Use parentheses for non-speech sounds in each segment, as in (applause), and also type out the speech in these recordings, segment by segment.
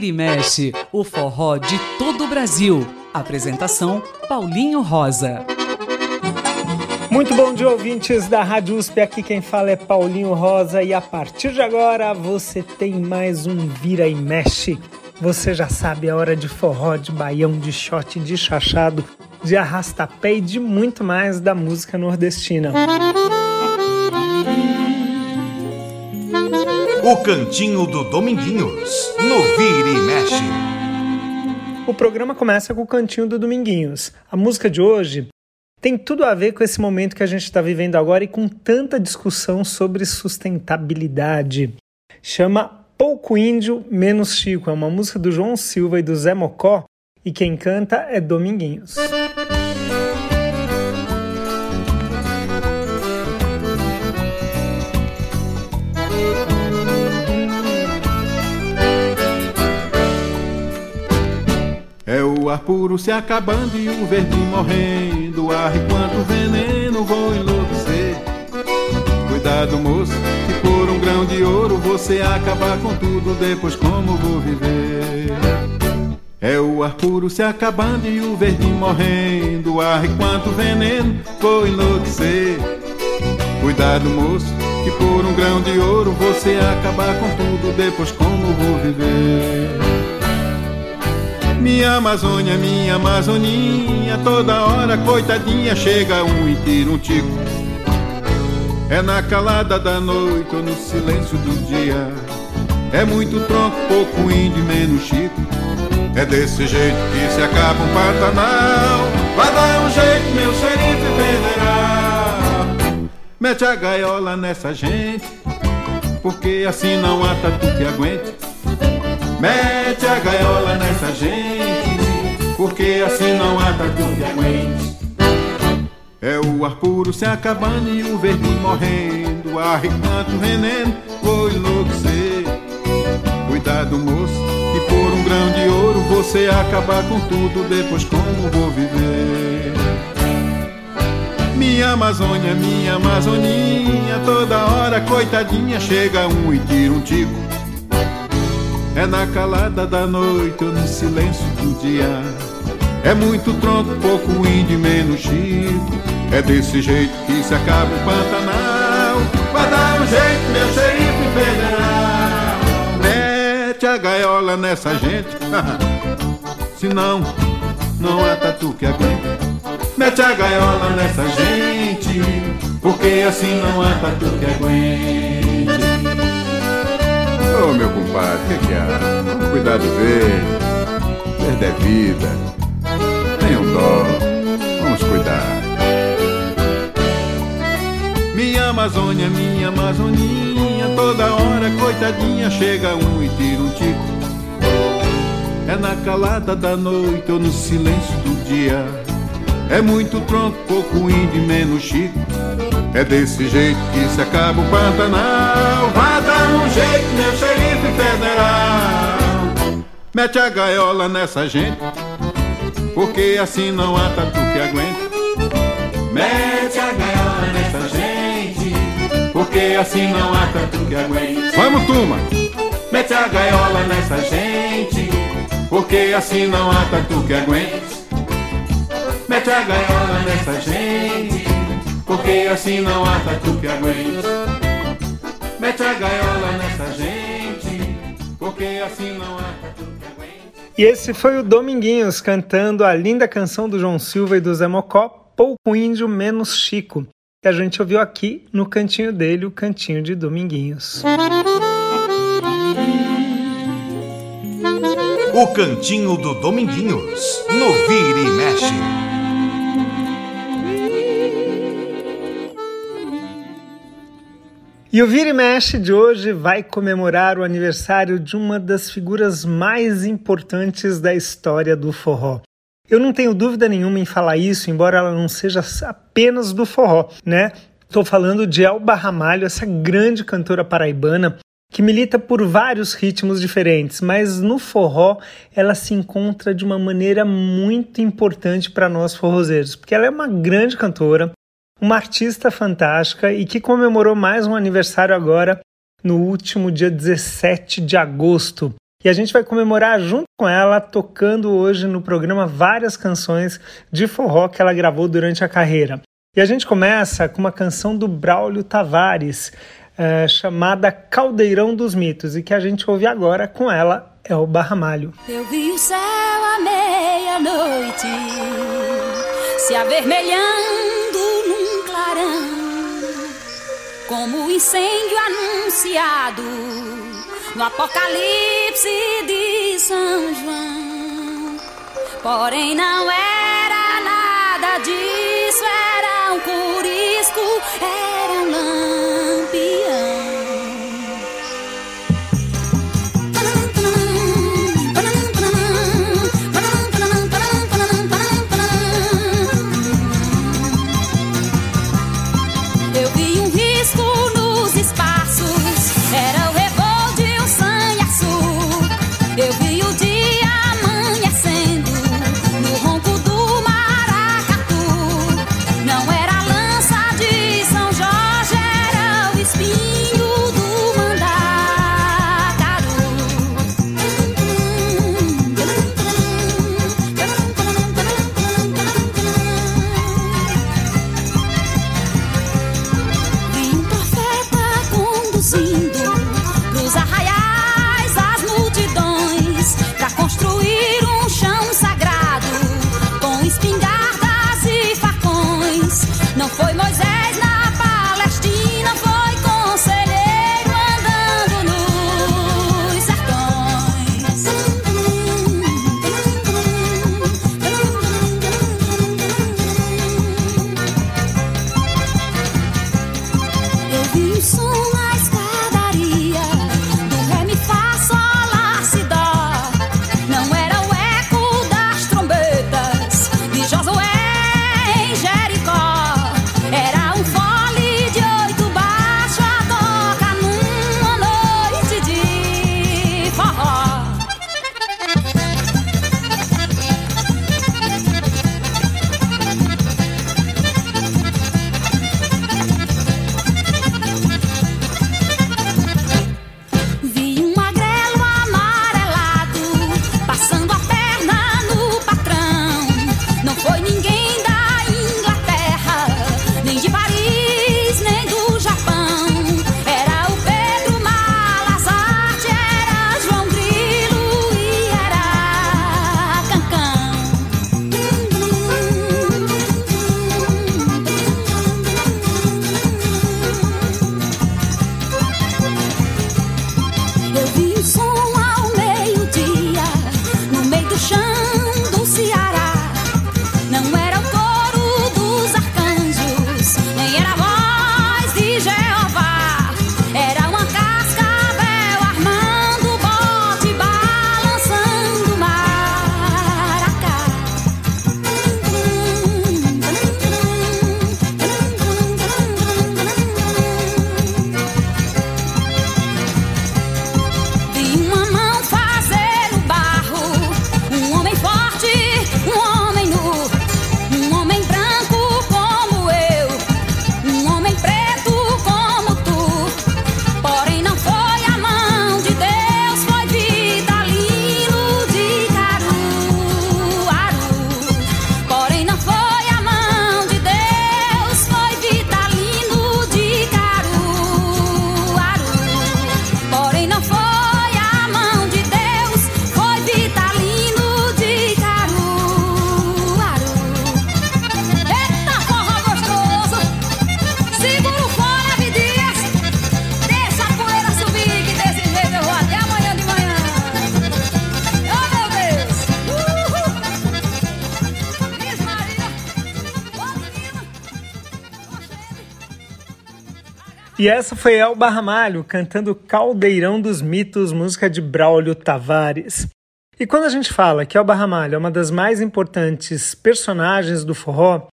Vira e Mexe, o forró de todo o Brasil. Apresentação Paulinho Rosa. Muito bom dia, ouvintes da Rádio USP. Aqui quem fala é Paulinho Rosa e a partir de agora você tem mais um Vira e Mexe. Você já sabe a hora de forró, de baião, de shot, de chachado, de arrastapé e de muito mais da música nordestina. O Cantinho do Dominguinhos, no Vira e Mexe. O programa começa com o Cantinho do Dominguinhos. A música de hoje tem tudo a ver com esse momento que a gente está vivendo agora e com tanta discussão sobre sustentabilidade. Chama Pouco Índio, Menos Chico. É uma música do João Silva e do Zé Mocó e quem canta é Dominguinhos. É ar puro se acabando e o verde morrendo. Ar e quanto veneno vou enlouquecer. Cuidado, moço, que por um grão de ouro você acabar com tudo. Depois, como vou viver? É o ar puro se acabando e o verde morrendo. Ar e quanto veneno vou enlouquecer. Cuidado, moço, que por um grão de ouro você acabar com tudo. Depois, como vou viver? Minha Amazônia, minha Amazoninha, toda hora, coitadinha, chega um e tira um tico. É na calada da noite ou no silêncio do dia. É muito tronco, pouco índio, menos chico. É desse jeito que se acaba um Pantanal. Vai dar um jeito, meu xerife federal. Mete a gaiola nessa gente, porque assim não há tatu que aguente. Mete a gaiola nessa gente, porque assim não há tatu que aguente. É o ar puro se acabando e o verde morrendo. E quanto veneno, vou enlouquecer. Cuidado, moço, que por um grão de ouro você acabar com tudo. Depois, como vou viver? Minha Amazônia, minha Amazoninha, toda hora, coitadinha, chega um e tira um tico. É na calada da noite ou no silêncio do dia. É muito tronco, pouco índio, menos chico. É desse jeito que se acaba o Pantanal. Vai dar um jeito, meu xerife federal. Mete a gaiola nessa gente. (laughs) Senão, não há tatu que aguente. Mete a gaiola nessa gente. Porque assim não há tatu que aguente. Compadre, que, que há? Vamos cuidar do verde. Verde é vida. Tenham dó. Vamos cuidar. Minha Amazônia, minha Amazoninha, toda hora, coitadinha, chega um e tira um tico. É na calada da noite ou no silêncio do dia. É muito tronco, pouco índio, menos chico. É desse jeito que se acaba o Pantanal. Vai dar um jeito, meu xerife federal. Mete a gaiola nessa gente, porque assim não há tatu que aguente. Mete a gaiola nessa gente, porque assim não há tatu que aguente. Vamos, turma! Mete a gaiola nessa gente, porque assim não há tatu que aguente. Mete a gaiola nessa gente, porque assim não há tatu que aguente. Mete a gaiola nessa gente, porque assim não há tatu que aguente. E esse foi o Dominguinhos cantando a linda canção do João Silva e do Zé Mocó, Pouco Índio Menos Chico, que a gente ouviu aqui no cantinho dele, o cantinho de Dominguinhos. O Cantinho do Dominguinhos, no Vira e Mexe. E o Vira e Mexe de hoje vai comemorar o aniversário de uma das figuras mais importantes da história do forró. Eu não tenho dúvida nenhuma em falar isso, embora ela não seja apenas do forró, né? Estou falando de Elba Ramalho, essa grande cantora paraibana que milita por vários ritmos diferentes, mas no forró ela se encontra de uma maneira muito importante para nós forrozeiros, porque ela é uma grande cantora, uma artista fantástica e que comemorou mais um aniversário agora no último dia 17 de agosto. E a gente vai comemorar junto com ela, tocando hoje no programa várias canções de forró que ela gravou durante a carreira. E a gente começa com uma canção do Braulio Tavares, é, chamada Caldeirão dos Mitos, e que a gente ouve agora com ela, é o Barramalho. Eu vi o céu à meia-noite se avermelhando como o incêndio anunciado no Apocalipse de São João. Porém, não era nada disso, era um curisco, era um lampião. E essa foi Elba Ramalho cantando Caldeirão dos Mitos, música de Braulio Tavares. E quando a gente fala que Elba Ramalho é uma das mais importantes personagens do forró,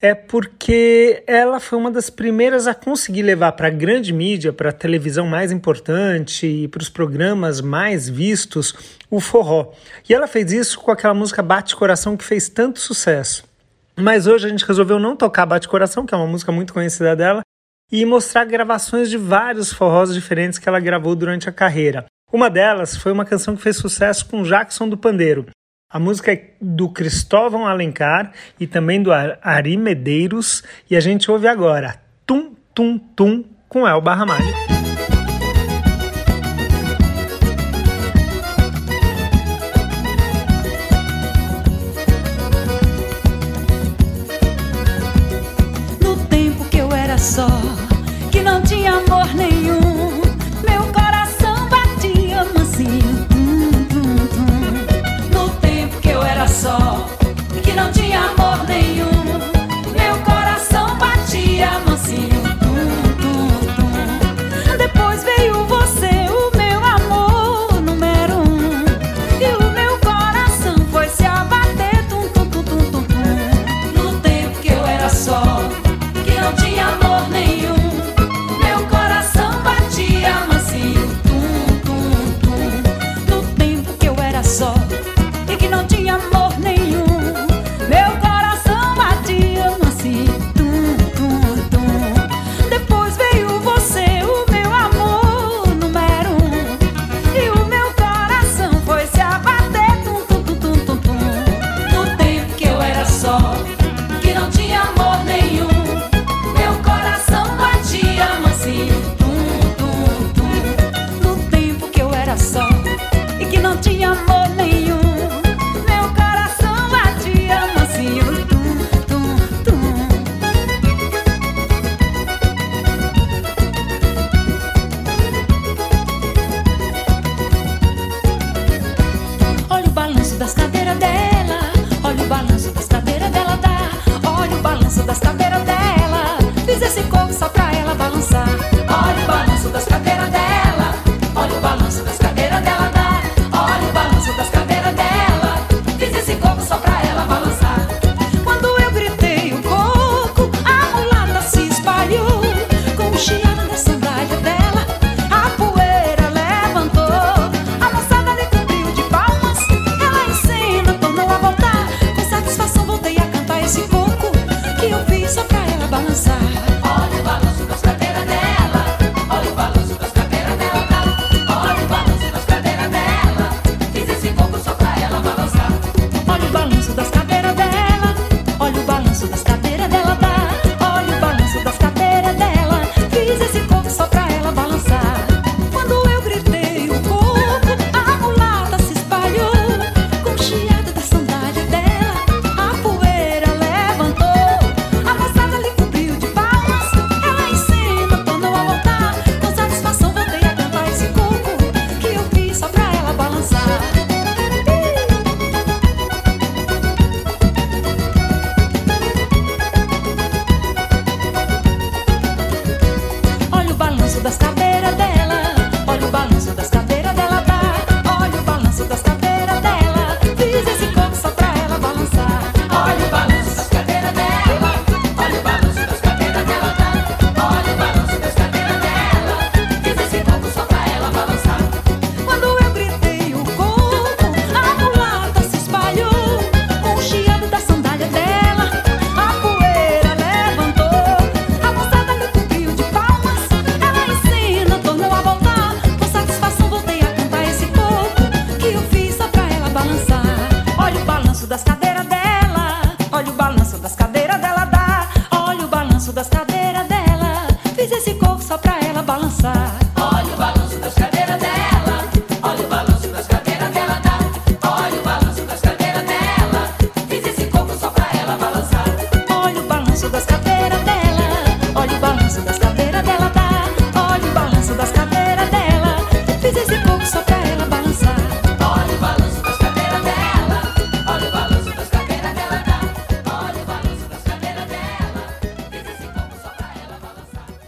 é porque ela foi uma das primeiras a conseguir levar para a grande mídia, para a televisão mais importante e para os programas mais vistos o forró. E ela fez isso com aquela música Bate Coração que fez tanto sucesso. Mas hoje a gente resolveu não tocar Bate Coração, que é uma música muito conhecida dela, e mostrar gravações de vários forrós diferentes que ela gravou durante a carreira. Uma delas foi uma canção que fez sucesso com Jackson do Pandeiro. A música é do Cristóvão Alencar e também do Ari Medeiros, e a gente ouve agora Tum Tum Tum com Elba Ramalho.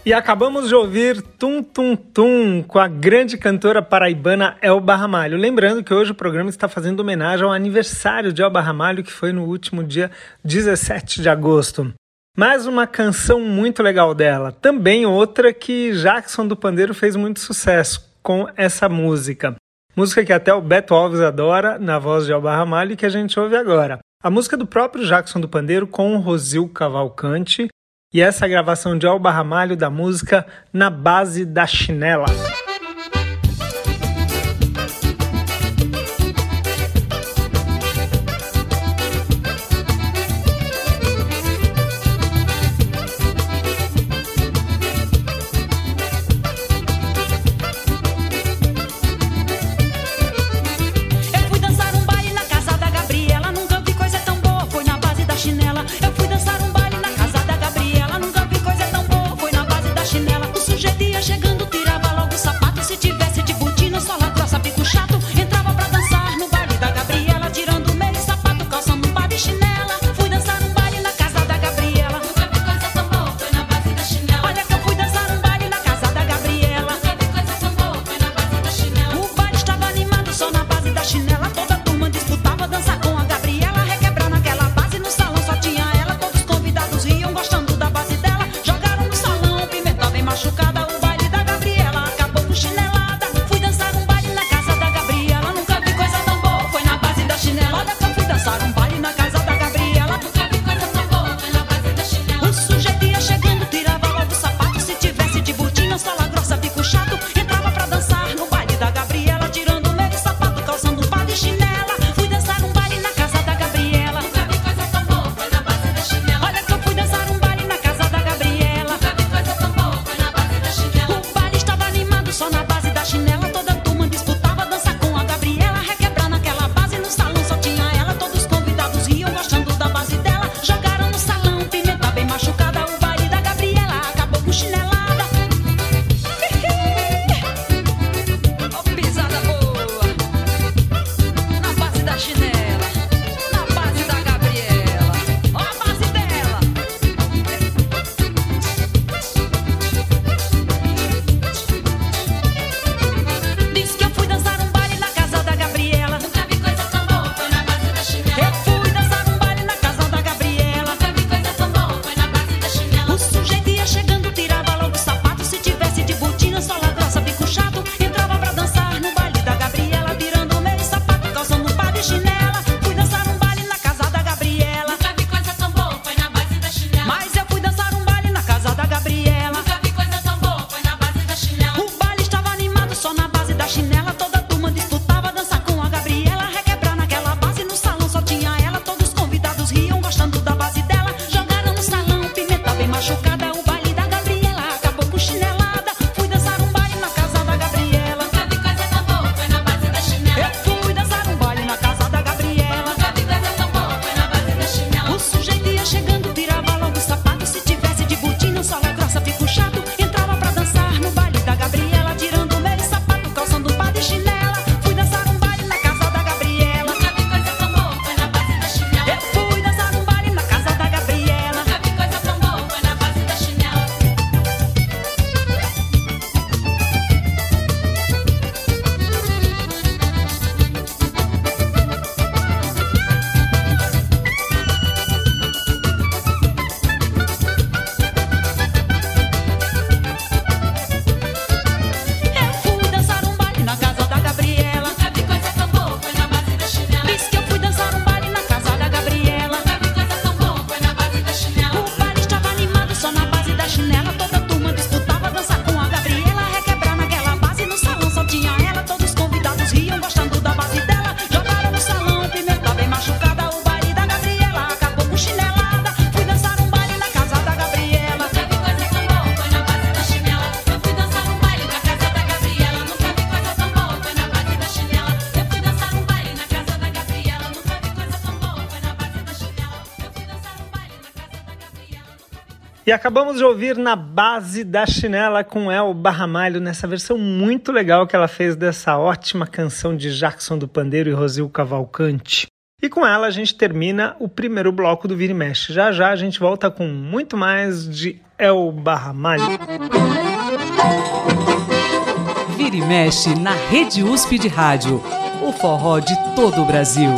E acabamos de ouvir Tum Tum Tum com a grande cantora paraibana Elba Ramalho. Lembrando que hoje o programa está fazendo homenagem ao aniversário de Elba Ramalho, que foi no último dia 17 de agosto. Mais uma canção muito legal dela. Também outra que Jackson do Pandeiro fez muito sucesso com essa música. Música que até o Beto Alves adora, na voz de Elba Ramalho, que a gente ouve agora. A música do próprio Jackson do Pandeiro com o Rosil Cavalcante, e essa gravação de Alba Ramalho da música Na Base da Chinela. E acabamos de ouvir na base da chinela com El Barramalho, nessa versão muito legal que ela fez dessa ótima canção de Jackson do Pandeiro e Rosil Cavalcante. E com ela a gente termina o primeiro bloco do Vira e Mexe. Já já a gente volta com muito mais de El Barramalho. Vira e Mexe na Rede USP de Rádio. O forró de todo o Brasil.